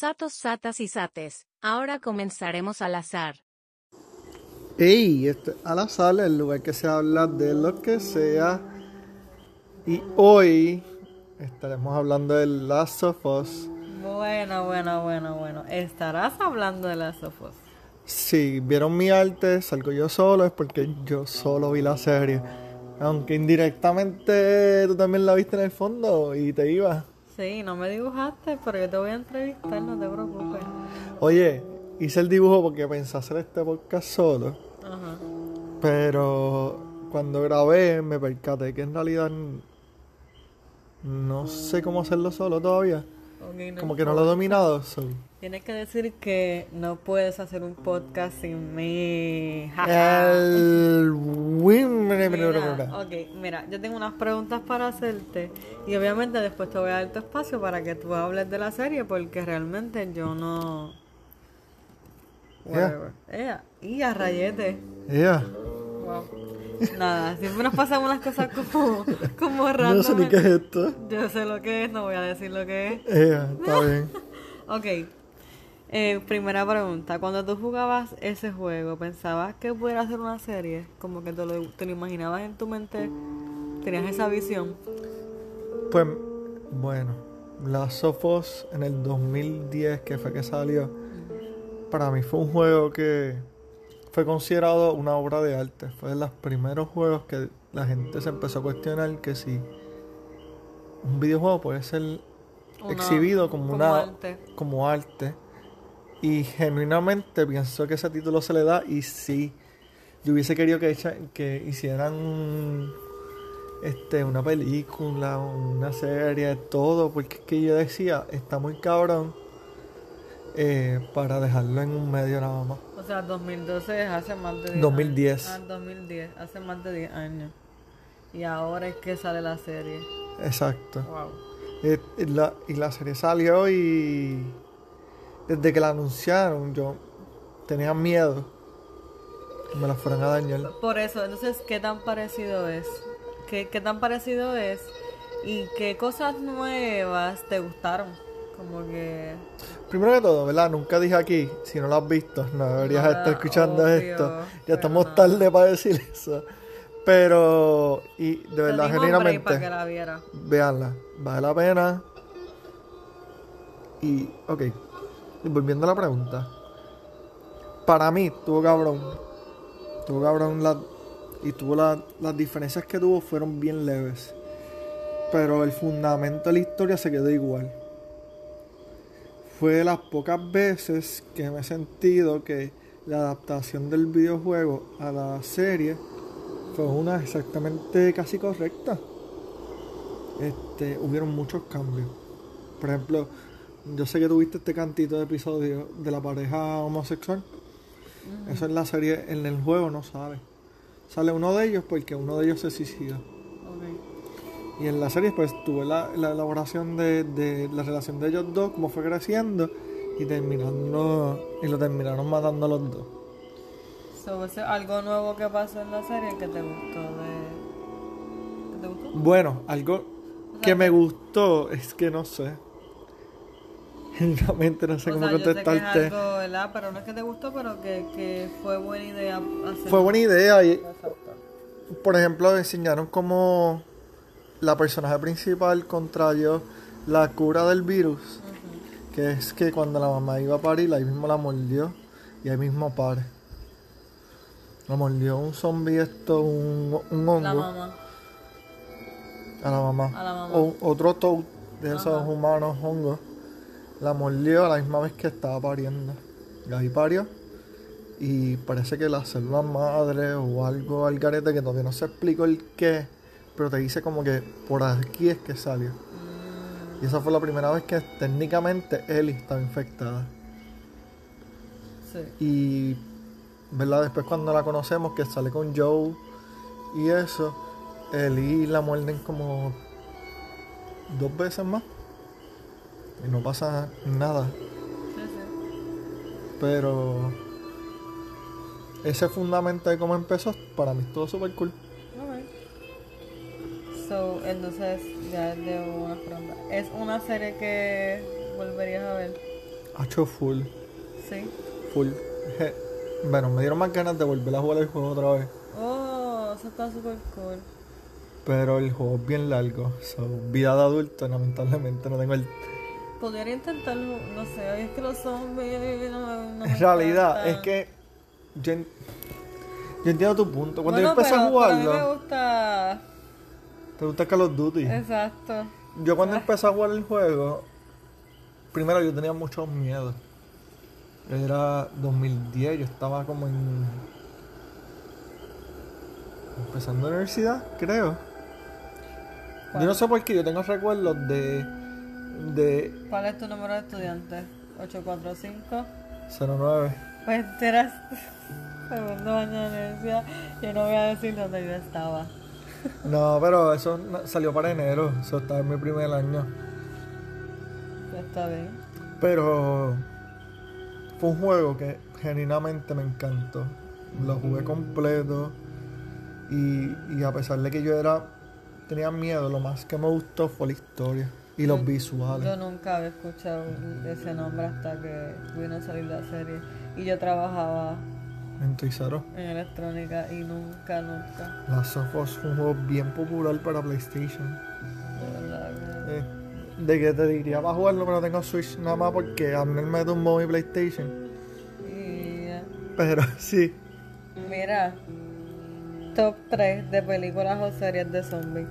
Satos, satas y sates. Ahora comenzaremos al azar. Ey, este, al azar, el lugar que se habla de lo que sea. Y hoy estaremos hablando de Last of Us. Bueno, bueno, bueno, bueno. ¿Estarás hablando de Last of Us? Si vieron mi arte, salgo yo solo, es porque yo solo vi la serie. Aunque indirectamente tú también la viste en el fondo y te ibas. Sí, no me dibujaste, pero yo te voy a entrevistar, no te preocupes. Oye, hice el dibujo porque pensé hacer este podcast solo. Ajá. Pero cuando grabé me percaté que en realidad no sé cómo hacerlo solo todavía. No Como que no lo he dominado. so. Tienes que decir que no puedes hacer un podcast sin mí. El... Mira, ok, mira, yo tengo unas preguntas para hacerte y obviamente después te voy a dar tu espacio para que tú hables de la serie porque realmente yo no... Whatever. Ea, y a rayete. Yeah. Wow. Nada, siempre nos pasan unas cosas como, como random. No sé ni qué es esto. Yo sé lo que es, no voy a decir lo que es. Yeah, está bien. Ok. Eh, primera pregunta. Cuando tú jugabas ese juego, ¿pensabas que pudiera ser una serie? Como que te lo, te lo imaginabas en tu mente. ¿Tenías esa visión? Pues, bueno, Last of Us en el 2010, que fue que salió, para mí fue un juego que fue considerado una obra de arte. Fue de los primeros juegos que la gente se empezó a cuestionar que si un videojuego puede ser Una- exhibido como, como una arte. como arte. Y genuinamente pienso que ese título se le da y sí. Yo hubiese querido que, echa- que hicieran un- este, una película, una serie, todo, porque es que yo decía, está muy cabrón eh, para dejarlo en un medio nada más. O sea, 2012 es hace más de 10 2010. años. Ah, 2010, hace más de 10 años. Y ahora es que sale la serie. Exacto. Wow. Eh, y, la, y la serie salió y desde que la anunciaron yo tenía miedo que me la fueran a dañar. Por eso, entonces, ¿qué tan parecido es? ¿Qué, qué tan parecido es? ¿Y qué cosas nuevas te gustaron? Como que... Primero que todo, ¿verdad? Nunca dije aquí, si no lo has visto, no deberías No, estar escuchando obvio, esto. Ya estamos tarde para decir eso. Pero, y de verdad, genuinamente, la viera. véanla, vale la pena. Y, ok, y volviendo a la pregunta. Para mí, tuvo cabrón. Tuvo cabrón y tuvo la- las diferencias que tuvo fueron bien leves. Pero el fundamento de la historia se quedó igual. Fue de las pocas veces que me he sentido que la adaptación del videojuego a la serie fue una exactamente casi correcta. Este, hubieron muchos cambios. Por ejemplo, yo sé que tuviste este cantito de episodio de la pareja homosexual. Eso en la serie, en el juego no sale. Sale uno de ellos porque uno de ellos se suicida. Ok. Y en la serie pues tuve la, la elaboración de, de la relación de ellos dos, cómo fue creciendo y terminando y lo terminaron matando a los dos. So, ¿ese es algo nuevo que pasó en la serie que te gustó de... ¿Que te gustó? Bueno, algo que me gustó es que no sé. Realmente no sé o cómo sea, yo sé que es contestarte. algo, ¿verdad? Pero no es que te gustó, pero que, que fue buena idea hacer. Fue buena idea y por ejemplo enseñaron cómo la personaje principal contrayó la cura del virus. Que es que cuando la mamá iba a parir, ahí mismo la mordió y ahí mismo pare. La mordió un zombie esto, un, un hongo. La mamá. A la mamá. A la mamá. O- otro toad de esos humanos hongos. La mordió a la misma vez que estaba pariendo. Y ahí parió. Y parece que la célula madre o algo al garete que todavía no se explicó el qué. Pero te dice como que por aquí es que salió. Y esa fue la primera vez que técnicamente Ellie estaba infectada. Sí. Y, ¿verdad? Después cuando la conocemos, que sale con Joe y eso, Ellie la muerden como dos veces más. Y no pasa nada. Sí, sí. Pero ese fundamento de cómo empezó, para mí estuvo súper cool. Alright. So, entonces, ya es de una pregunta. ¿Es una serie que volverías a ver? hecho full, Sí. full. Je- Bueno, me dieron más ganas de volver a jugar el juego otra vez. Oh, eso está súper cool. Pero el juego es bien largo. So, vida de adulto, lamentablemente no tengo el. Podría intentarlo, no sé, es que los zombies no, En realidad, es que. Yo, en- yo entiendo tu punto. Cuando Bueno, yo empecé pero- a pero a mí jugarlo, me gusta. ¿te gusta Call of Duty? Exacto. Yo cuando empecé a jugar el juego, primero yo tenía mucho miedo. Era 2010, yo estaba como en... Empezando la universidad, creo. Yo no sé por qué, yo tengo recuerdos de... De ¿Cuál es tu número de estudiante? 845. 09. Pues eras segundo año de universidad. Yo no voy a decir dónde yo estaba. No, pero eso salió para enero, eso estaba en mi primer año. Está bien. Pero fue un juego que genuinamente me encantó. Lo jugué completo y, y a pesar de que yo era tenía miedo, lo más que me gustó fue la historia y los Yo visuales. nunca había escuchado ese nombre hasta que vino a salir la serie. Y yo trabajaba En Us. en electrónica y nunca, nunca. Last of Us fue un juego bien popular para PlayStation. De Eh, de que te diría para jugarlo, pero tengo Switch nada más porque a mí me tumbó mi PlayStation. Pero sí, mira, top 3 de películas o series de zombies.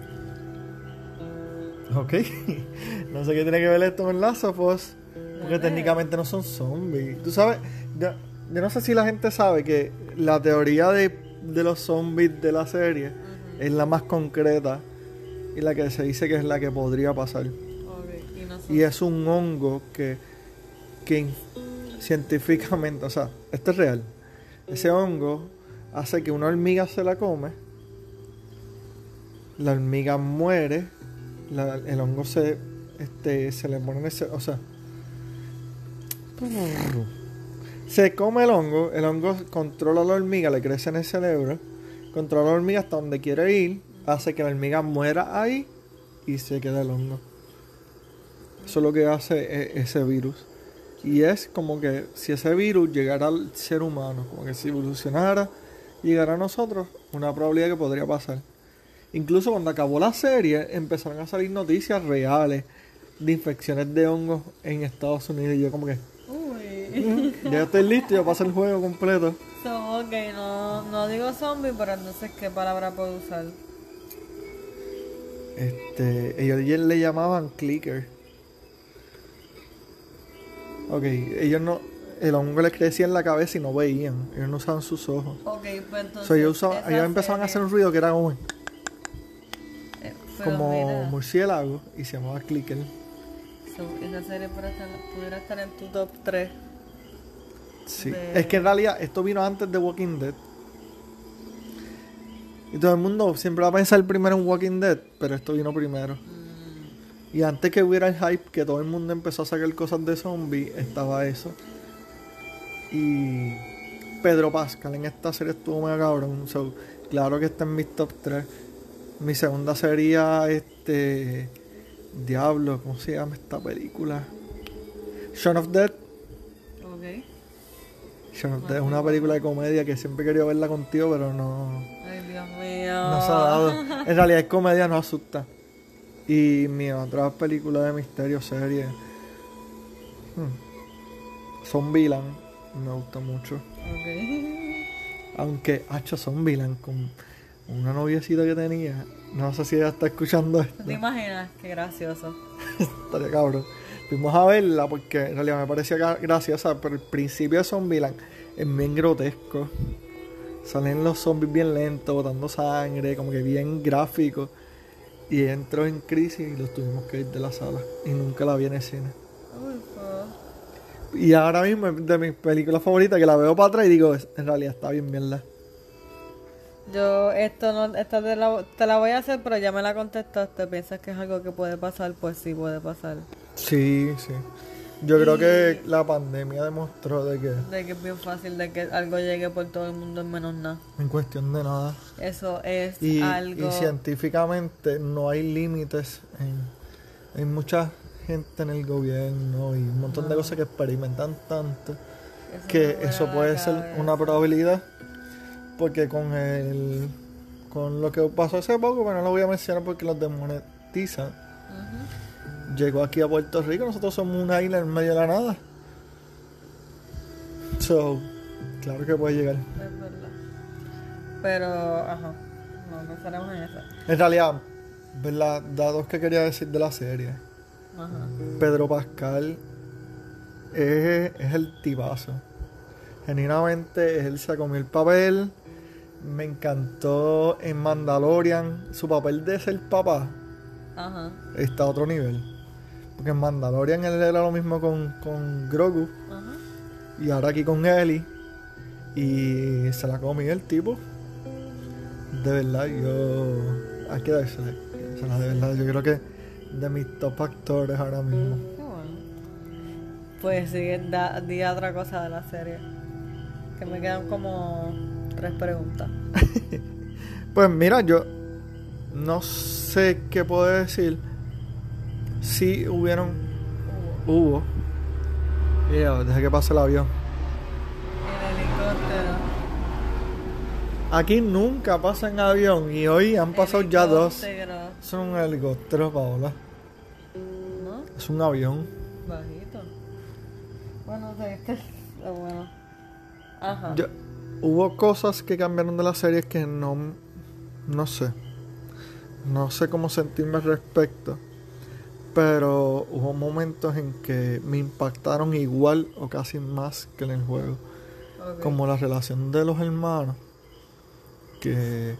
Ok. no sé qué tiene que ver esto con Us. Porque técnicamente no son zombies. Tú sabes, yo, yo no sé si la gente sabe que la teoría de, de los zombies de la serie es la más concreta y la que se dice que es la que podría pasar. Y no son- Y es un hongo que, que científicamente, o sea, esto es real. Ese hongo hace que una hormiga se la come, la hormiga muere, el hongo se, este, se le pone ese, o sea, se come el hongo, el hongo controla a la hormiga, le crece en el cerebro, controla a la hormiga hasta donde quiere ir, hace que la hormiga muera ahí y se queda el hongo. Eso es lo que hace e- ese virus. Y es como que si ese virus llegara al ser humano, como que si evolucionara, llegara a nosotros, una probabilidad que podría pasar. Incluso cuando acabó la serie, empezaron a salir noticias reales de infecciones de hongos en Estados Unidos. Y yo como que, Uy. ya estoy listo, ya paso el juego completo. So, ok, no, no digo zombie, pero entonces, ¿qué palabra puedo usar? Este, ellos le llamaban clicker. Ok, ellos no, el hongo les crecía en la cabeza y no veían, ellos no usaban sus ojos. Ok, pues entonces. So, ellos, usaban- ellos empezaban a hacer un ruido que era como, pero como mira, murciélago y se llamaba clicker. esa serie pudiera estar, en tu top 3. Sí. De- Es que en realidad esto vino antes de Walking Dead. Y todo el mundo siempre va a pensar primero en Walking Dead, pero esto vino primero. Y antes que hubiera el hype, que todo el mundo empezó a sacar cosas de zombies, estaba eso. Y Pedro Pascal en esta serie estuvo mega cabrón. So, claro que está en mis top 3. Mi segunda sería este. Diablo, ¿cómo se llama esta película? Shaun of Dead. Ok. Shaun of Dead es una película de comedia que siempre quería verla contigo, pero no, Ay, Dios mío. no se ha dado. En realidad es comedia, no asusta. Y mi otra película de misterio, serie. Hmm. Zombieland. Me gusta mucho. Ok. Aunque, hacho Zombieland con una noviecita que tenía. No sé si ella está escuchando esto. ¿Te imaginas? Qué gracioso. Estaría cabrón. Fuimos a verla porque en realidad me parecía graciosa, pero el principio de Zombieland es bien grotesco. Salen los zombies bien lentos, botando sangre, como que bien gráfico. Y entró en crisis y los tuvimos que ir de la sala. Y nunca la vi en el cine. Pues. Y ahora mismo es de mis películas favoritas que la veo para atrás y digo, en realidad está bien mierda. Yo, esto no, esta te la, te la voy a hacer, pero ya me la contestaste. ¿Piensas que es algo que puede pasar? Pues sí, puede pasar. Sí, sí. Yo creo que la pandemia demostró de que De que es bien fácil de que algo llegue por todo el mundo en menos nada. en cuestión de nada. Eso es Y, algo. y científicamente no hay límites en, en muchas gente en el gobierno y un montón de cosas que experimentan tanto Eso que eso puede ser una probabilidad porque con el con lo que pasó hace poco pero no lo voy a mencionar porque los desmonetizan Ujú. llegó aquí a Puerto Rico nosotros somos una isla en medio de la nada so claro que puede llegar Es verdad. Pero, ajá. No pensaremos en eso. en realidad verdad datos que quería decir de la serie Ajá. Pedro Pascal es, es el tipazo. Genuinamente, él se comió el papel. Me encantó en Mandalorian. Su papel de ser papá Ajá. está a otro nivel. Porque en Mandalorian él era lo mismo con, con Grogu. Ajá. Y ahora aquí con Ellie. Y se la comió el tipo. De verdad, yo. Hay que dársela. De verdad, yo creo que de mis top actores ahora mismo. Qué bueno. Pues sí, da, di otra cosa de la serie. Que me quedan como tres preguntas. Pues mira, yo no sé qué puedo decir. Si hubieron. Hubo. Mira, deja que pase el avión. El helicóptero. Aquí nunca pasa en avión y hoy han pasado ya dos. Son un helicóptero, Paola. ¿No? Es un avión. Bajito. Bueno, sí, este es lo bueno. Ajá. Yo- hubo cosas que cambiaron de la serie que no. No sé. No sé cómo sentirme al respecto. Pero hubo momentos en que me impactaron igual o casi más que en el juego. Como la relación de los hermanos. Que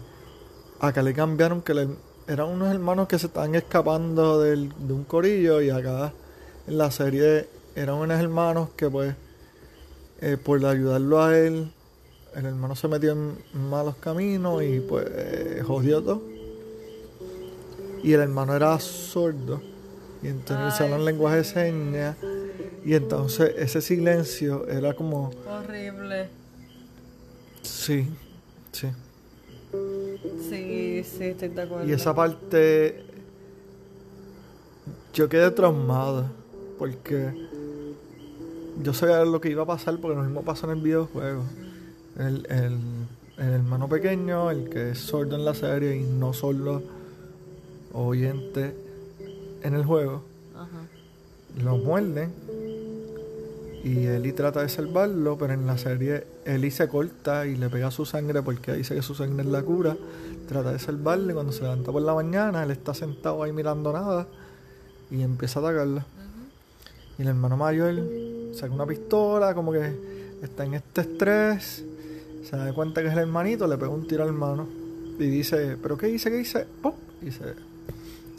acá le cambiaron que le- eran unos hermanos que se estaban escapando del- de un corillo. Y acá en la serie eran unos hermanos que pues eh, por ayudarlo a él, el hermano se metió en malos caminos y pues eh, jodió todo. Y el hermano era sordo. Y entonces hablan lenguaje de señas. Y entonces ese silencio era como, Horrible. sí, sí. Sí, sí, estoy de acuerdo. Y esa parte yo quedé traumada porque yo sabía lo que iba a pasar porque lo mismo pasó en el videojuego. El, el, el hermano pequeño, el que es sordo en la serie y no sordo oyente en el juego, Ajá. lo muerden y Eli trata de salvarlo, pero en la serie Eli se corta y le pega su sangre porque dice que su sangre es la cura. Trata de salvarle, cuando se levanta por la mañana, él está sentado ahí mirando nada y empieza a atacarla. Y el hermano mayor saca una pistola, como que está en este estrés, se da cuenta que es el hermanito, le pega un tiro al hermano y dice, ¿pero qué hice? ¿Qué hice? ¡Pum! Y se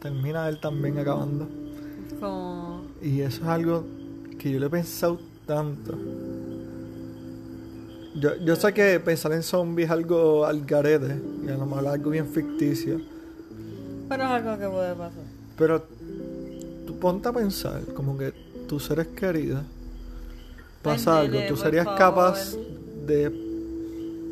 termina él también acabando. Y eso es algo que yo le he pensado tanto. Yo, yo sé que pensar en zombies es algo al garete y a lo mejor algo bien ficticio. Pero es algo que puede pasar. Pero tú ponte a pensar como que tus seres queridos pasa algo, tú serías favor. capaz de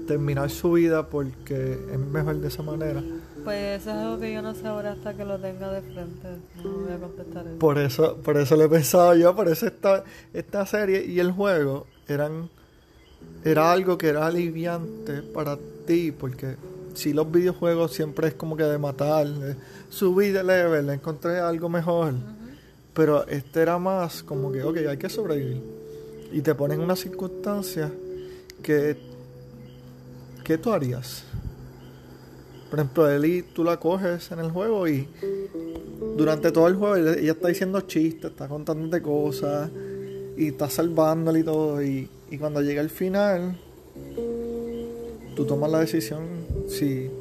terminar su vida porque es mejor de esa manera. Pues eso es algo que yo no sabré hasta que lo tenga de frente. No voy a contestar eso. Por eso, por eso lo he pensado yo, por eso esta, esta serie y el juego eran era algo que era aliviante para ti, porque si los videojuegos siempre es como que de matar, de subir de level, encontré algo mejor. Pero este era más como que, ok, hay que sobrevivir. Y te ponen una circunstancia que, ¿qué tú harías? Por ejemplo, Eli, tú la coges en el juego y durante todo el juego ella, está diciendo chistes, está contándote cosas y está salvándole y todo. Y, y cuando llega el final, tú tomas la decisión si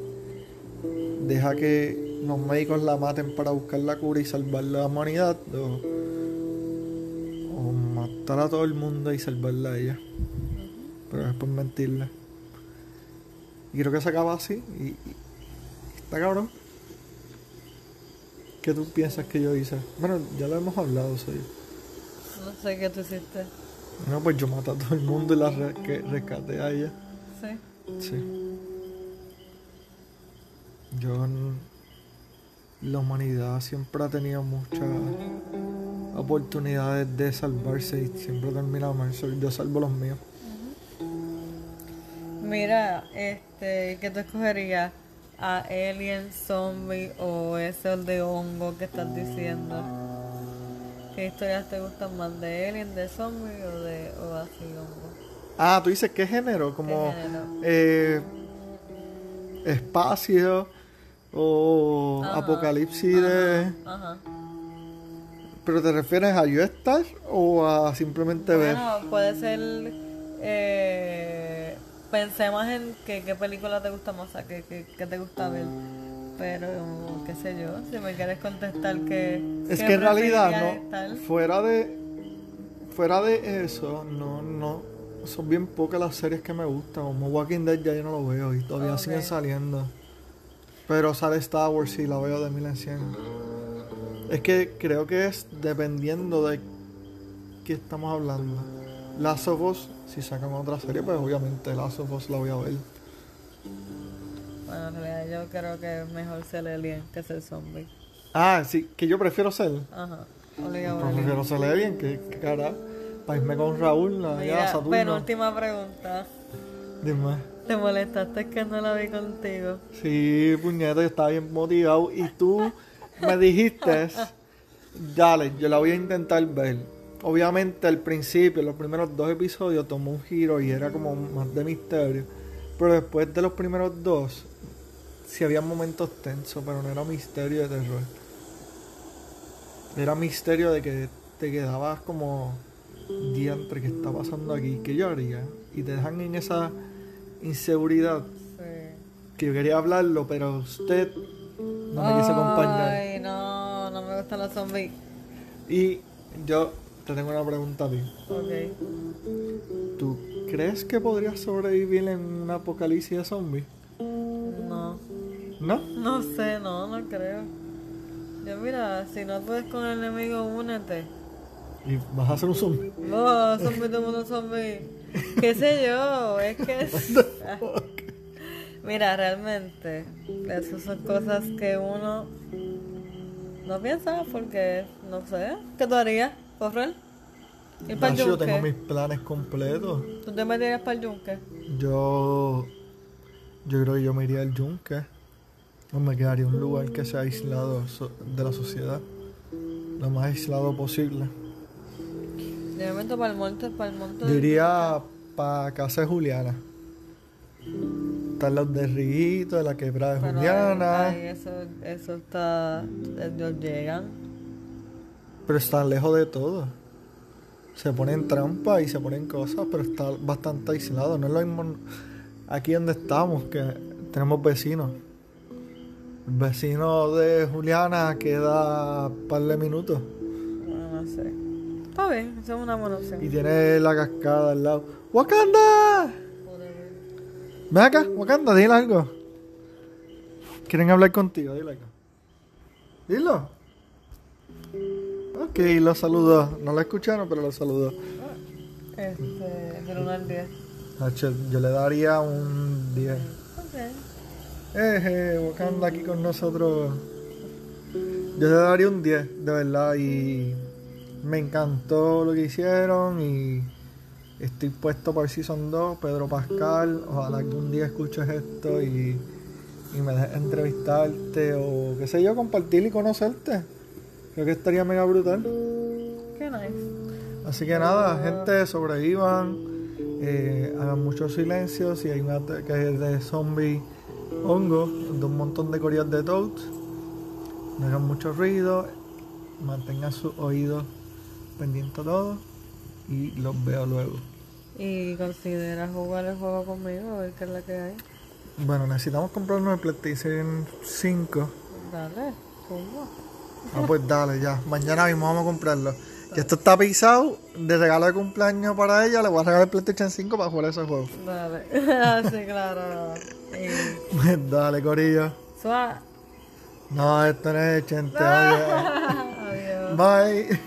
deja que los médicos la maten para buscar la cura y salvar la humanidad o, o matar a todo el mundo y salvarla a ella. Pero después mentirle. Y creo que se acaba así y, y está cabrón. ¿Qué tú piensas que yo hice? Bueno, ya lo hemos hablado, soy. No sé qué tú hiciste. No, pues yo maté a todo el mundo y la re- que rescaté a ella. Sí. Sí. Yo. La humanidad siempre ha tenido mucha oportunidades de salvarse y siempre termina mal. Yo salvo los míos. Mira, este, ¿qué tú escogerías? ¿A Alien, Zombie o ese de hongo que estás diciendo? ¿Qué historias te gustan más? ¿De Alien, de Zombie o de o así hongo? Ah, tú dices qué género, como ¿Qué género? eh, espacio o Ajá, apocalipsis de... Ajá. ¿Pero te refieres a yo estar o a simplemente ver? Bueno, puede ser. Eh, pensé más en que, qué película te gusta más, o sea, qué, qué- qué te gusta ver. Pero, qué sé yo, si me quieres contestar que. Es que en realidad no, fuera de fuera de eso, no, no, son bien pocas las series que me gustan. Como Walking Dead ya yo no lo veo y todavía siguen saliendo. Pero sale Star Wars y la veo de mil en cien. Es que creo que es dependiendo de qué estamos hablando. Last of Us, si sacan otra serie, pues obviamente Last of Us la voy a ver. Bueno, en realidad yo creo que es mejor ser alien que ser zombie. Ah, sí, que yo prefiero ser. Ajá. Obligado alien. prefiero ser Alien, que, que cara. Para irme con Raúl allá a Mira, Saturno. penúltima pregunta. Dime. ¿Te molestaste que no la vi contigo? Sí, puñeta, yo estaba bien motivado y tú me dijiste, dale, yo la voy a intentar ver. Obviamente al principio, los primeros dos episodios tomó un giro y era como más de misterio. Pero después de los primeros dos, sí había momentos tensos, pero no era misterio de terror. Era misterio de que te quedabas como diantre, ¿qué está pasando aquí? ¿Qué yo haría? Y te dejan en esa inseguridad Sí. que yo quería hablarlo, pero usted no me quiso acompañar. Ay, no, no me gustan los zombies. Y yo te tengo una pregunta a ti. Ok. ¿Tú crees que podrías sobrevivir en un apocalipsis de zombies? No. ¿No? No sé, no, no creo. Yo mira, si no puedes con el enemigo, únete. Y vas a ser un zombie. No, zombie, todo mundo zombie. ¿Qué sé yo? Es que. Mira, realmente, esas son cosas que uno no piensa porque, no sé, ¿qué tú harías, Ir para el Nacho, yo tengo mis planes completos. ¿Tú te meterías para el yunque? Yo. Yo creo que yo me iría al yunque. O me quedaría en un lugar que sea aislado de la sociedad. Lo más aislado posible. Yo me meto para el monte, para el monte. Yo iría para casa de Juliana. Están los de Riguito, de la quebrada de Juliana. ahí eso, eso está, ellos llegan. Pero está lejos de todo. Se ponen trampas y se ponen cosas, pero está bastante aislado. No es lo mismo aquí donde estamos, que tenemos vecinos. El vecino de Juliana queda un par de minutos Bueno, no sé. Está bien, esa es una buena opción. y tiene la cascada al lado. ¡Wakanda! Ven acá, Wakanda, dile algo. Quieren hablar contigo, dile algo. Dilo. Ok, lo saludó. No lo escucharon, pero lo saludó. Este, del 1 al 10. Hacho, yo le daría un 10. Ok. Eh, Wakanda aquí con nosotros. Yo le daría un 10, de verdad. Y me encantó lo que hicieron. Y estoy puesto para el Season 2. Pedro Pascal, ojalá algún día escuches esto y, y me dejes entrevistarte. O qué sé yo, compartir y conocerte. Creo que estaría mega brutal. Qué nice. Así que nada, gente, sobrevivan, eh, hagan mucho silencio. Si hay un ataque de zombie hongo, de un montón de corillas de toads, no hagan mucho ruido, mantengan sus oídos pendientes a todo y los veo luego. Y considera jugar el juego conmigo, a ver qué es la que hay. Bueno, necesitamos comprarnos el PlayStation 5. Dale, ¿cómo? Ah, pues dale, ya. Mañana mismo vamos a comprarlo. Ya esto está pisado. De regalo de cumpleaños para ella, le voy a regalar el PlayStation 5 para jugar ese juego. Dale. Ah, sí, claro. Y. Pues dale, Corillo. Suá. No, esto no es chente. oye. Adiós. Bye.